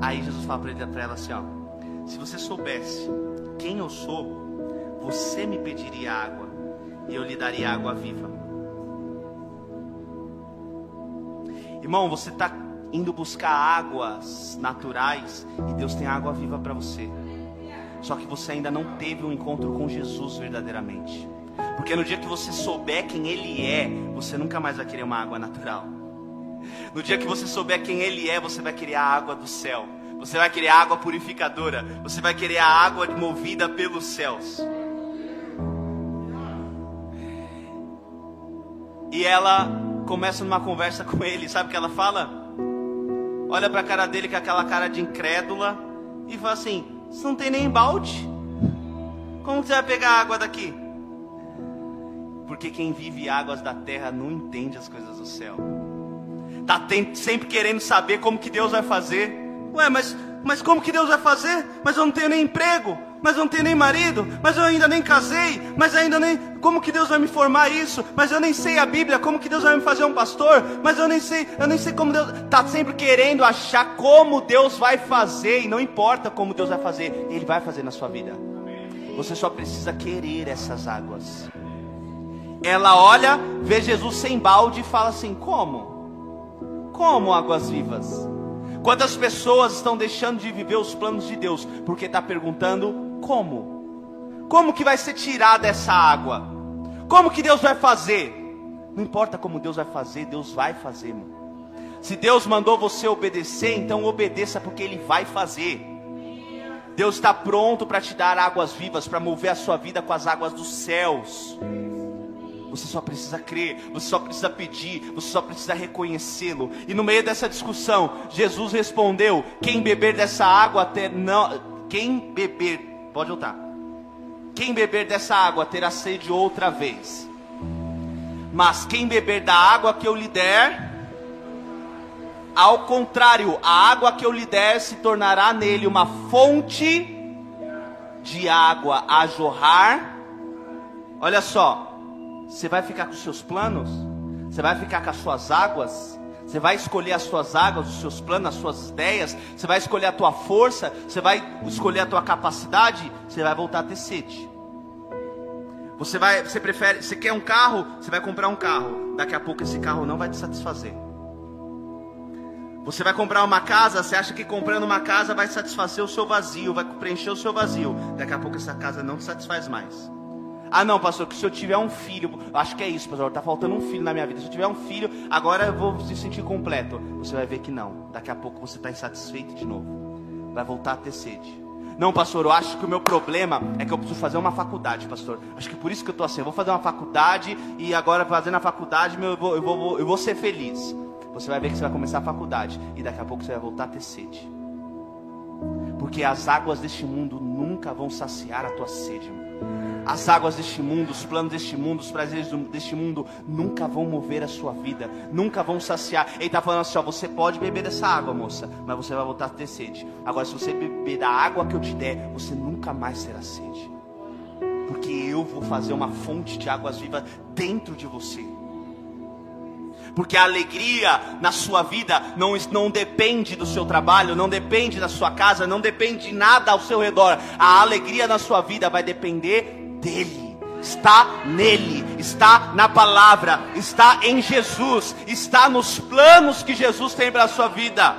Aí Jesus fala para ela assim: Ó se você soubesse quem eu sou, você me pediria água e eu lhe daria água viva. Irmão, você está indo buscar águas naturais e Deus tem água viva para você. Só que você ainda não teve um encontro com Jesus verdadeiramente. Porque no dia que você souber quem Ele é, você nunca mais vai querer uma água natural. No dia que você souber quem Ele é, você vai querer a água do céu. Você vai querer água purificadora. Você vai querer a água movida pelos céus. E ela começa numa conversa com ele. Sabe o que ela fala? Olha para a cara dele com aquela cara de incrédula e fala assim: Você não tem nem balde? Como você vai pegar água daqui? Porque quem vive águas da terra não entende as coisas do céu. Tá sempre querendo saber como que Deus vai fazer. Ué, mas, mas como que Deus vai fazer? Mas eu não tenho nem emprego, mas eu não tenho nem marido, mas eu ainda nem casei, mas ainda nem. Como que Deus vai me formar isso? Mas eu nem sei a Bíblia, como que Deus vai me fazer um pastor? Mas eu nem sei, eu nem sei como Deus. Tá sempre querendo achar como Deus vai fazer, e não importa como Deus vai fazer, Ele vai fazer na sua vida. Você só precisa querer essas águas. Ela olha, vê Jesus sem balde e fala assim: Como? Como águas vivas? Quantas pessoas estão deixando de viver os planos de Deus porque está perguntando como? Como que vai ser tirada essa água? Como que Deus vai fazer? Não importa como Deus vai fazer, Deus vai fazer. Mano. Se Deus mandou você obedecer, então obedeça porque Ele vai fazer. Deus está pronto para te dar águas vivas, para mover a sua vida com as águas dos céus. Você só precisa crer, você só precisa pedir, você só precisa reconhecê-lo. E no meio dessa discussão, Jesus respondeu: Quem beber dessa água até não, quem beber, pode voltar. Quem beber dessa água terá sede outra vez. Mas quem beber da água que eu lhe der, ao contrário, a água que eu lhe der se tornará nele uma fonte de água a jorrar. Olha só, você vai ficar com os seus planos? Você vai ficar com as suas águas? Você vai escolher as suas águas, os seus planos, as suas ideias? Você vai escolher a tua força? Você vai escolher a tua capacidade? Você vai voltar a ter sede. Você vai, você prefere, você quer um carro? Você vai comprar um carro. Daqui a pouco esse carro não vai te satisfazer. Você vai comprar uma casa, você acha que comprando uma casa vai satisfazer o seu vazio, vai preencher o seu vazio. Daqui a pouco essa casa não te satisfaz mais. Ah, não, pastor, que se eu tiver um filho, acho que é isso, pastor, está faltando um filho na minha vida. Se eu tiver um filho, agora eu vou se sentir completo. Você vai ver que não. Daqui a pouco você está insatisfeito de novo. Vai voltar a ter sede. Não, pastor, eu acho que o meu problema é que eu preciso fazer uma faculdade, pastor. Acho que por isso que eu estou assim. Eu vou fazer uma faculdade e agora fazendo a faculdade eu vou, eu vou, eu vou ser feliz. Você vai ver que você vai começar a faculdade e daqui a pouco você vai voltar a ter sede. Porque as águas deste mundo nunca vão saciar a tua sede. As águas deste mundo, os planos deste mundo, os prazeres deste mundo nunca vão mover a sua vida, nunca vão saciar. Ele está falando assim: ó, você pode beber dessa água, moça, mas você vai voltar a ter sede. Agora, se você beber da água que eu te der, você nunca mais terá sede, porque eu vou fazer uma fonte de águas vivas dentro de você porque a alegria na sua vida não, não depende do seu trabalho, não depende da sua casa, não depende de nada ao seu redor. A alegria na sua vida vai depender dele. Está nele, está na palavra, está em Jesus, está nos planos que Jesus tem para a sua vida.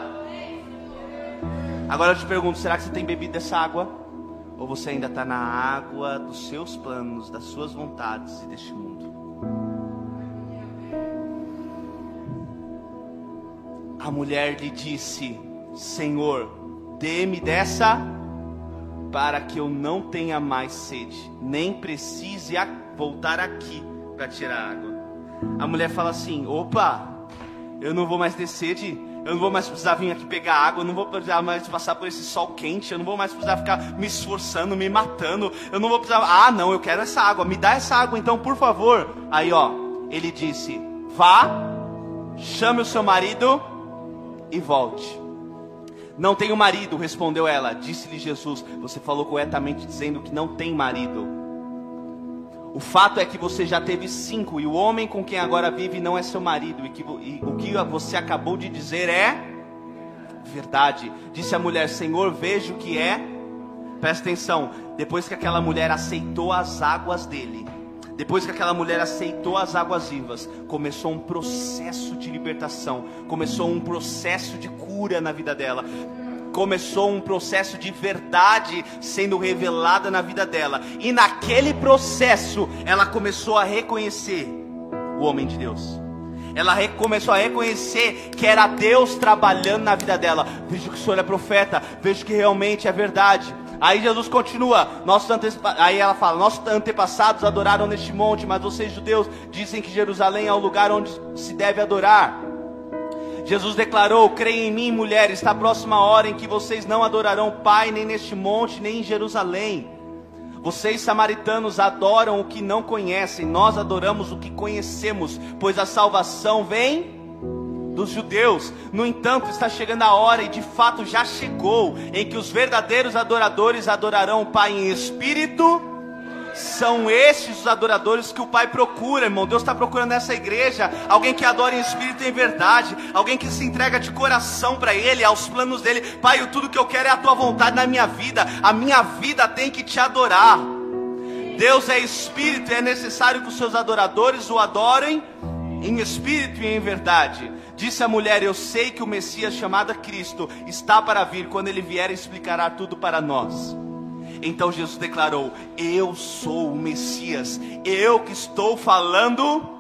Agora eu te pergunto: será que você tem bebido dessa água? Ou você ainda está na água dos seus planos, das suas vontades e deste mundo? A mulher lhe disse: Senhor, dê-me dessa, para que eu não tenha mais sede, nem precise voltar aqui para tirar água. A mulher fala assim: Opa, eu não vou mais ter sede, eu não vou mais precisar vir aqui pegar água, eu não vou precisar mais passar por esse sol quente, eu não vou mais precisar ficar me esforçando, me matando, eu não vou precisar. Ah, não, eu quero essa água, me dá essa água então, por favor. Aí, ó, ele disse: Vá, chame o seu marido e volte. Não tenho marido, respondeu ela. Disse-lhe Jesus: Você falou corretamente dizendo que não tem marido. O fato é que você já teve cinco, e o homem com quem agora vive não é seu marido, e, que, e o que você acabou de dizer é verdade. Disse a mulher: Senhor, vejo que é. Presta atenção. Depois que aquela mulher aceitou as águas dele, depois que aquela mulher aceitou as águas vivas, começou um processo de libertação, começou um processo de cura na vida dela. começou um processo de verdade sendo revelada na vida dela. E naquele processo, ela começou a reconhecer o homem de Deus. Ela começou a reconhecer que era Deus trabalhando na vida dela. Vejo que o Senhor é profeta, vejo que realmente é verdade. Aí Jesus continua, nossos aí ela fala: Nossos antepassados adoraram neste monte, mas vocês judeus dizem que Jerusalém é o lugar onde se deve adorar. Jesus declarou: Creia em mim, mulher, está a próxima hora em que vocês não adorarão Pai nem neste monte, nem em Jerusalém. Vocês samaritanos adoram o que não conhecem, nós adoramos o que conhecemos, pois a salvação vem dos judeus. No entanto, está chegando a hora, e de fato já chegou, em que os verdadeiros adoradores adorarão o Pai em espírito são estes os adoradores que o Pai procura, irmão. Deus está procurando nessa igreja alguém que adora em espírito e em verdade, alguém que se entrega de coração para Ele, aos planos dele. Pai, tudo que eu quero é a tua vontade na minha vida. A minha vida tem que te adorar. Deus é espírito e é necessário que os seus adoradores o adorem em espírito e em verdade. Disse a mulher: Eu sei que o Messias chamado Cristo está para vir. Quando ele vier, explicará tudo para nós. Então Jesus declarou: Eu sou o Messias, eu que estou falando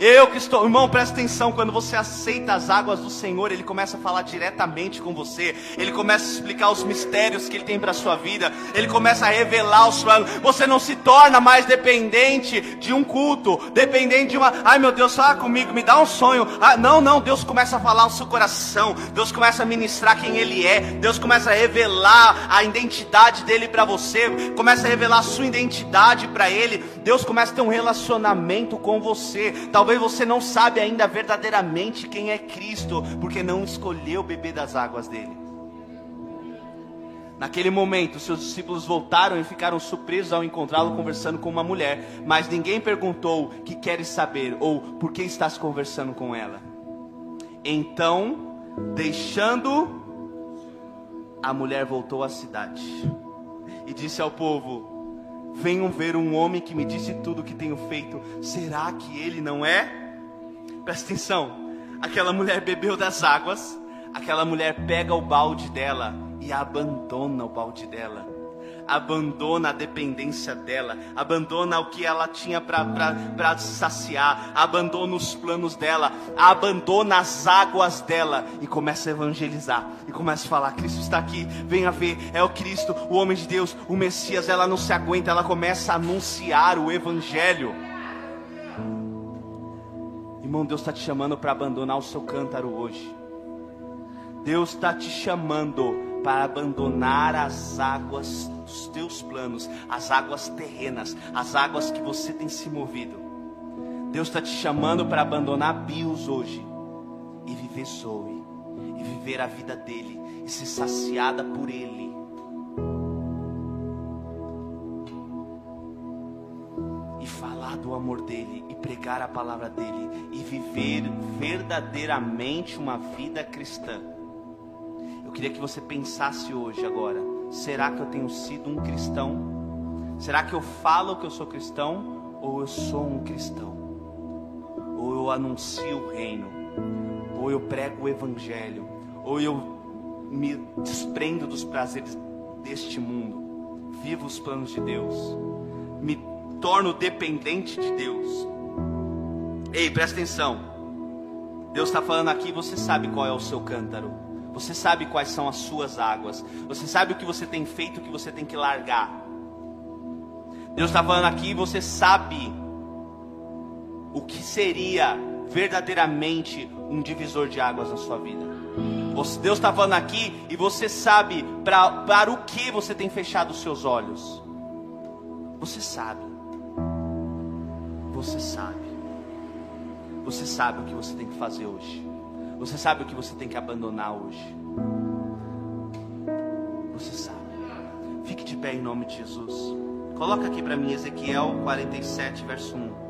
eu que estou, irmão, presta atenção, quando você aceita as águas do Senhor, Ele começa a falar diretamente com você, Ele começa a explicar os mistérios que Ele tem para sua vida, Ele começa a revelar os planos, você não se torna mais dependente de um culto, dependente de uma, ai meu Deus, fala comigo, me dá um sonho, ah, não, não, Deus começa a falar o seu coração, Deus começa a ministrar quem Ele é, Deus começa a revelar a identidade dEle para você, começa a revelar a sua identidade para Ele, Deus começa a ter um relacionamento com você, talvez Talvez você não sabe ainda verdadeiramente quem é Cristo, porque não escolheu beber das águas dele. Naquele momento, seus discípulos voltaram e ficaram surpresos ao encontrá-lo conversando com uma mulher, mas ninguém perguntou que queres saber ou por que estás conversando com ela. Então, deixando, a mulher voltou à cidade e disse ao povo: Venham ver um homem que me disse tudo o que tenho feito. Será que ele não é? Presta atenção. Aquela mulher bebeu das águas. Aquela mulher pega o balde dela e abandona o balde dela abandona a dependência dela, abandona o que ela tinha para saciar, abandona os planos dela, abandona as águas dela e começa a evangelizar e começa a falar: Cristo está aqui, venha ver, é o Cristo, o homem de Deus, o Messias. Ela não se aguenta, ela começa a anunciar o Evangelho. Irmão, Deus está te chamando para abandonar o seu cântaro hoje. Deus está te chamando para abandonar as águas dos teus planos, as águas terrenas, as águas que você tem se movido. Deus está te chamando para abandonar Bios hoje e viver Zoe, e viver a vida dele, e ser saciada por ele. E falar do amor dele, e pregar a palavra dele, e viver verdadeiramente uma vida cristã. Queria que você pensasse hoje, agora: será que eu tenho sido um cristão? Será que eu falo que eu sou cristão? Ou eu sou um cristão? Ou eu anuncio o reino? Ou eu prego o evangelho? Ou eu me desprendo dos prazeres deste mundo? Vivo os planos de Deus? Me torno dependente de Deus? Ei, presta atenção. Deus está falando aqui, você sabe qual é o seu cântaro. Você sabe quais são as suas águas. Você sabe o que você tem feito, o que você tem que largar. Deus está falando aqui, você sabe o que seria verdadeiramente um divisor de águas na sua vida. Deus está falando aqui e você sabe pra, para o que você tem fechado os seus olhos. Você sabe. Você sabe. Você sabe o que você tem que fazer hoje. Você sabe o que você tem que abandonar hoje. Você sabe. Fique de pé em nome de Jesus. Coloca aqui para mim Ezequiel 47, verso 1.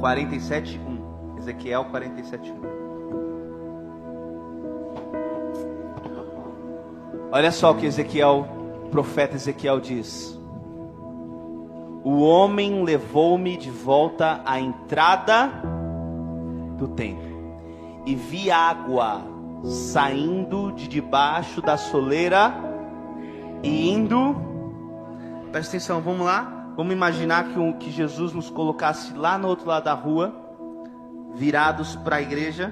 Quarenta e sete um. Ezequiel quarenta e sete um. Olha só o que Ezequiel, o profeta Ezequiel diz. O homem levou-me de volta à entrada do templo. E vi água saindo de debaixo da soleira e indo. Presta atenção, vamos lá. Vamos imaginar que, que Jesus nos colocasse lá no outro lado da rua, virados para a igreja.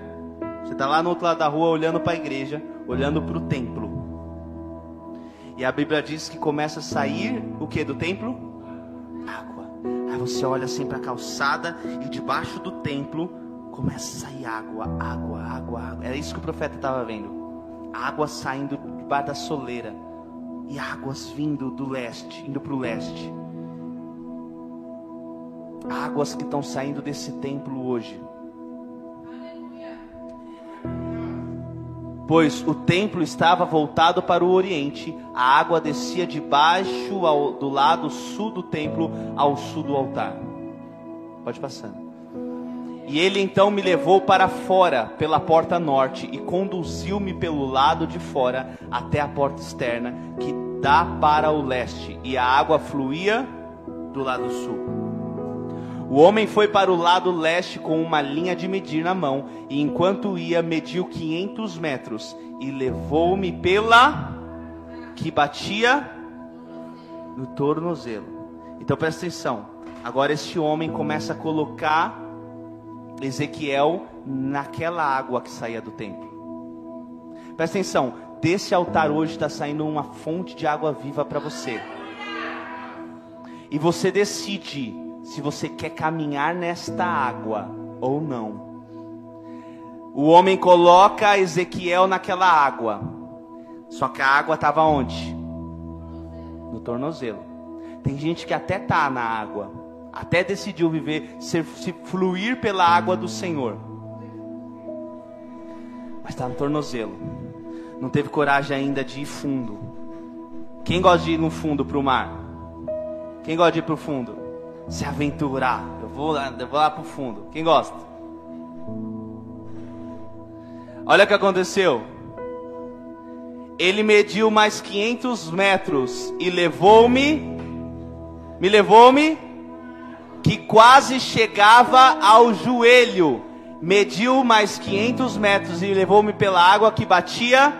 Você está lá no outro lado da rua olhando para a igreja, olhando para o templo. E a Bíblia diz que começa a sair o que do templo? Você olha assim para a calçada e debaixo do templo começa a sair água, água, água, água. Era isso que o profeta estava vendo. Água saindo debaixo da soleira e águas vindo do leste, indo para o leste. Águas que estão saindo desse templo hoje. Pois o templo estava voltado para o oriente, a água descia de baixo ao, do lado sul do templo ao sul do altar. Pode passando. E ele então me levou para fora pela porta norte e conduziu-me pelo lado de fora até a porta externa que dá para o leste, e a água fluía do lado sul. O homem foi para o lado leste com uma linha de medir na mão, e enquanto ia, mediu 500 metros e levou-me pela que batia no tornozelo. Então presta atenção. Agora este homem começa a colocar Ezequiel naquela água que saía do templo. Presta atenção, desse altar hoje está saindo uma fonte de água viva para você. E você decide se você quer caminhar nesta água ou não. O homem coloca Ezequiel naquela água. Só que a água estava onde? No tornozelo. Tem gente que até tá na água, até decidiu viver, ser, se fluir pela água do Senhor. Mas está no tornozelo. Não teve coragem ainda de ir fundo. Quem gosta de ir no fundo para o mar? Quem gosta de ir para o fundo? Se aventurar. Eu vou lá, eu vou lá para o fundo. Quem gosta? Olha o que aconteceu. Ele mediu mais 500 metros e levou-me. Me levou-me que quase chegava ao joelho. Mediu mais 500 metros e levou-me pela água que batia.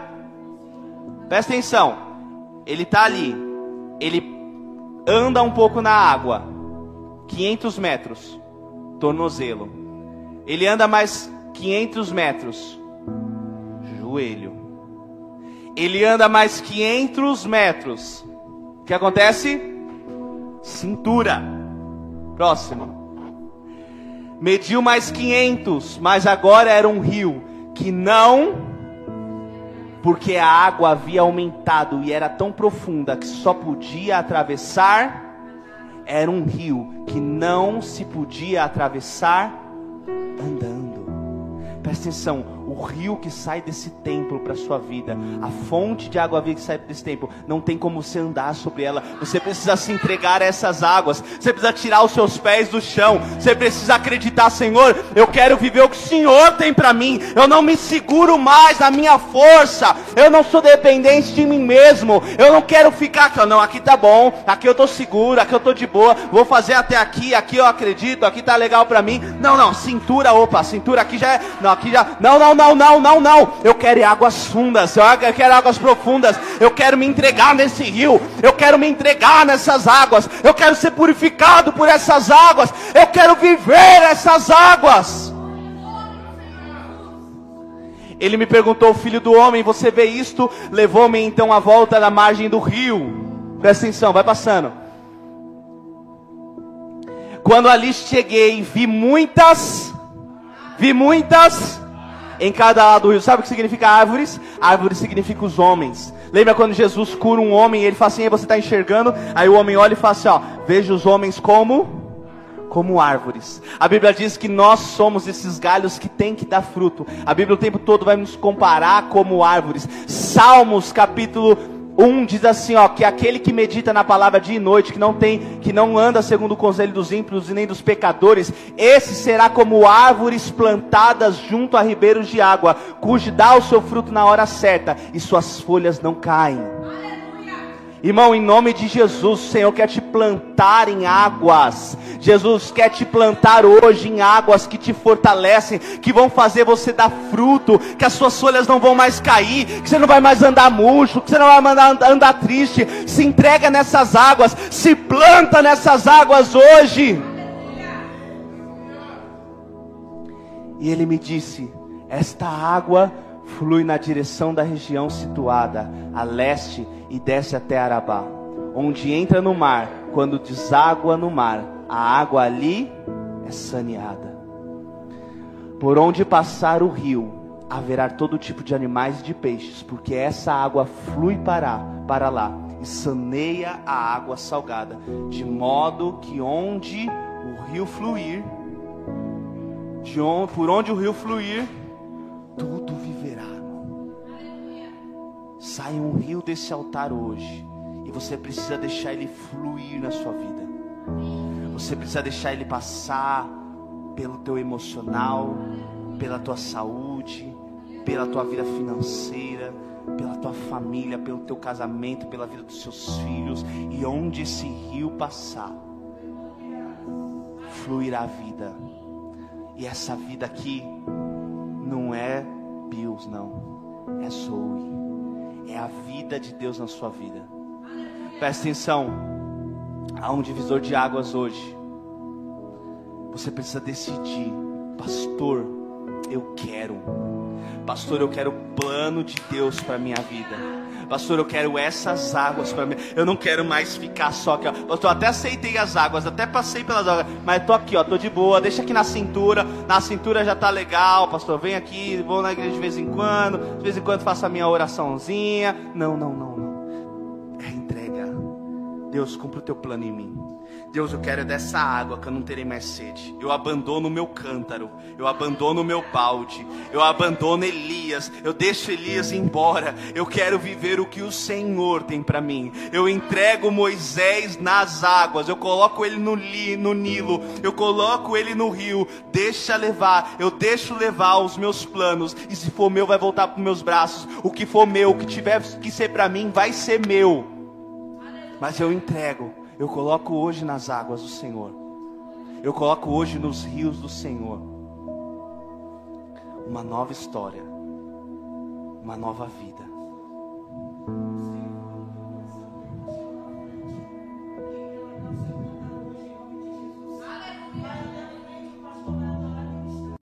Presta atenção. Ele está ali. Ele anda um pouco na água. 500 metros. Tornozelo. Ele anda mais 500 metros. Joelho. Ele anda mais 500 metros. O que acontece? Cintura. Próximo. Mediu mais 500, mas agora era um rio que não, porque a água havia aumentado e era tão profunda que só podia atravessar. Era um rio que não se podia atravessar andando. Presta atenção, o rio que sai desse templo para a sua vida, a fonte de água viva que sai desse templo, não tem como você andar sobre ela. Você precisa se entregar a essas águas. Você precisa tirar os seus pés do chão. Você precisa acreditar, Senhor, eu quero viver o que o Senhor tem para mim. Eu não me seguro mais na minha força. Eu não sou dependente de mim mesmo. Eu não quero ficar aqui, não, aqui tá bom, aqui eu tô seguro, aqui eu tô de boa. Vou fazer até aqui, aqui eu acredito, aqui tá legal para mim. Não, não, cintura, opa, cintura aqui já é, não, aqui já, não, não, não, não, não, não. Eu quero águas fundas, eu quero águas profundas. Eu quero me entregar nesse rio. Eu quero me entregar nessas águas. Eu quero ser purificado por essas águas. Eu quero viver essas águas. Ele me perguntou, filho do homem, você vê isto? Levou-me então à volta da margem do rio. Presta atenção, vai passando. Quando ali cheguei, vi muitas, vi muitas em cada lado do rio. Sabe o que significa árvores? Árvores significa os homens. Lembra quando Jesus cura um homem e ele fala assim: você está enxergando? Aí o homem olha e fala assim: ó, veja os homens como como árvores. A Bíblia diz que nós somos esses galhos que tem que dar fruto. A Bíblia o tempo todo vai nos comparar como árvores. Salmos capítulo 1 diz assim, ó, que aquele que medita na palavra dia e noite, que não tem, que não anda segundo o conselho dos ímpios e nem dos pecadores, esse será como árvores plantadas junto a ribeiros de água, cujo dá o seu fruto na hora certa e suas folhas não caem. Irmão, em nome de Jesus, o Senhor quer te plantar em águas. Jesus quer te plantar hoje em águas que te fortalecem, que vão fazer você dar fruto, que as suas folhas não vão mais cair, que você não vai mais andar murcho, que você não vai mais andar triste. Se entrega nessas águas, se planta nessas águas hoje. E ele me disse: Esta água flui na direção da região situada a leste e desce até Arabá, onde entra no mar, quando deságua no mar, a água ali é saneada. Por onde passar o rio, haverá todo tipo de animais e de peixes, porque essa água flui para, para lá e saneia a água salgada, de modo que onde o rio fluir, de por onde o rio fluir, tudo viverá. Sai um rio desse altar hoje. E você precisa deixar ele fluir na sua vida. Você precisa deixar ele passar pelo teu emocional, pela tua saúde, pela tua vida financeira, pela tua família, pelo teu casamento, pela vida dos seus filhos. E onde esse rio passar, fluirá a vida. E essa vida aqui não é Bills, não. É Zoe. É a vida de Deus na sua vida. Presta atenção. Há um divisor de águas hoje. Você precisa decidir, pastor, eu quero. Pastor, eu quero o plano de Deus para minha vida. Pastor, eu quero essas águas para mim. Eu não quero mais ficar só aqui, ó. Pastor, até aceitei as águas, até passei pelas águas, mas tô aqui, ó, tô de boa. Deixa aqui na cintura. Na cintura já tá legal, pastor. Vem aqui, vou na igreja de vez em quando, de vez em quando faço a minha oraçãozinha. Não, não, não, não. É entrega. Deus, cumpre o teu plano em mim. Deus, eu quero dessa água que eu não terei mais sede. Eu abandono o meu cântaro, eu abandono o meu balde, eu abandono Elias, eu deixo Elias embora. Eu quero viver o que o Senhor tem para mim. Eu entrego Moisés nas águas, eu coloco ele no, li, no Nilo, eu coloco ele no rio. Deixa levar, eu deixo levar os meus planos. E se for meu, vai voltar para meus braços. O que for meu, o que tiver que ser para mim, vai ser meu. Mas eu entrego eu coloco hoje nas águas do Senhor. Eu coloco hoje nos rios do Senhor. Uma nova história. Uma nova vida.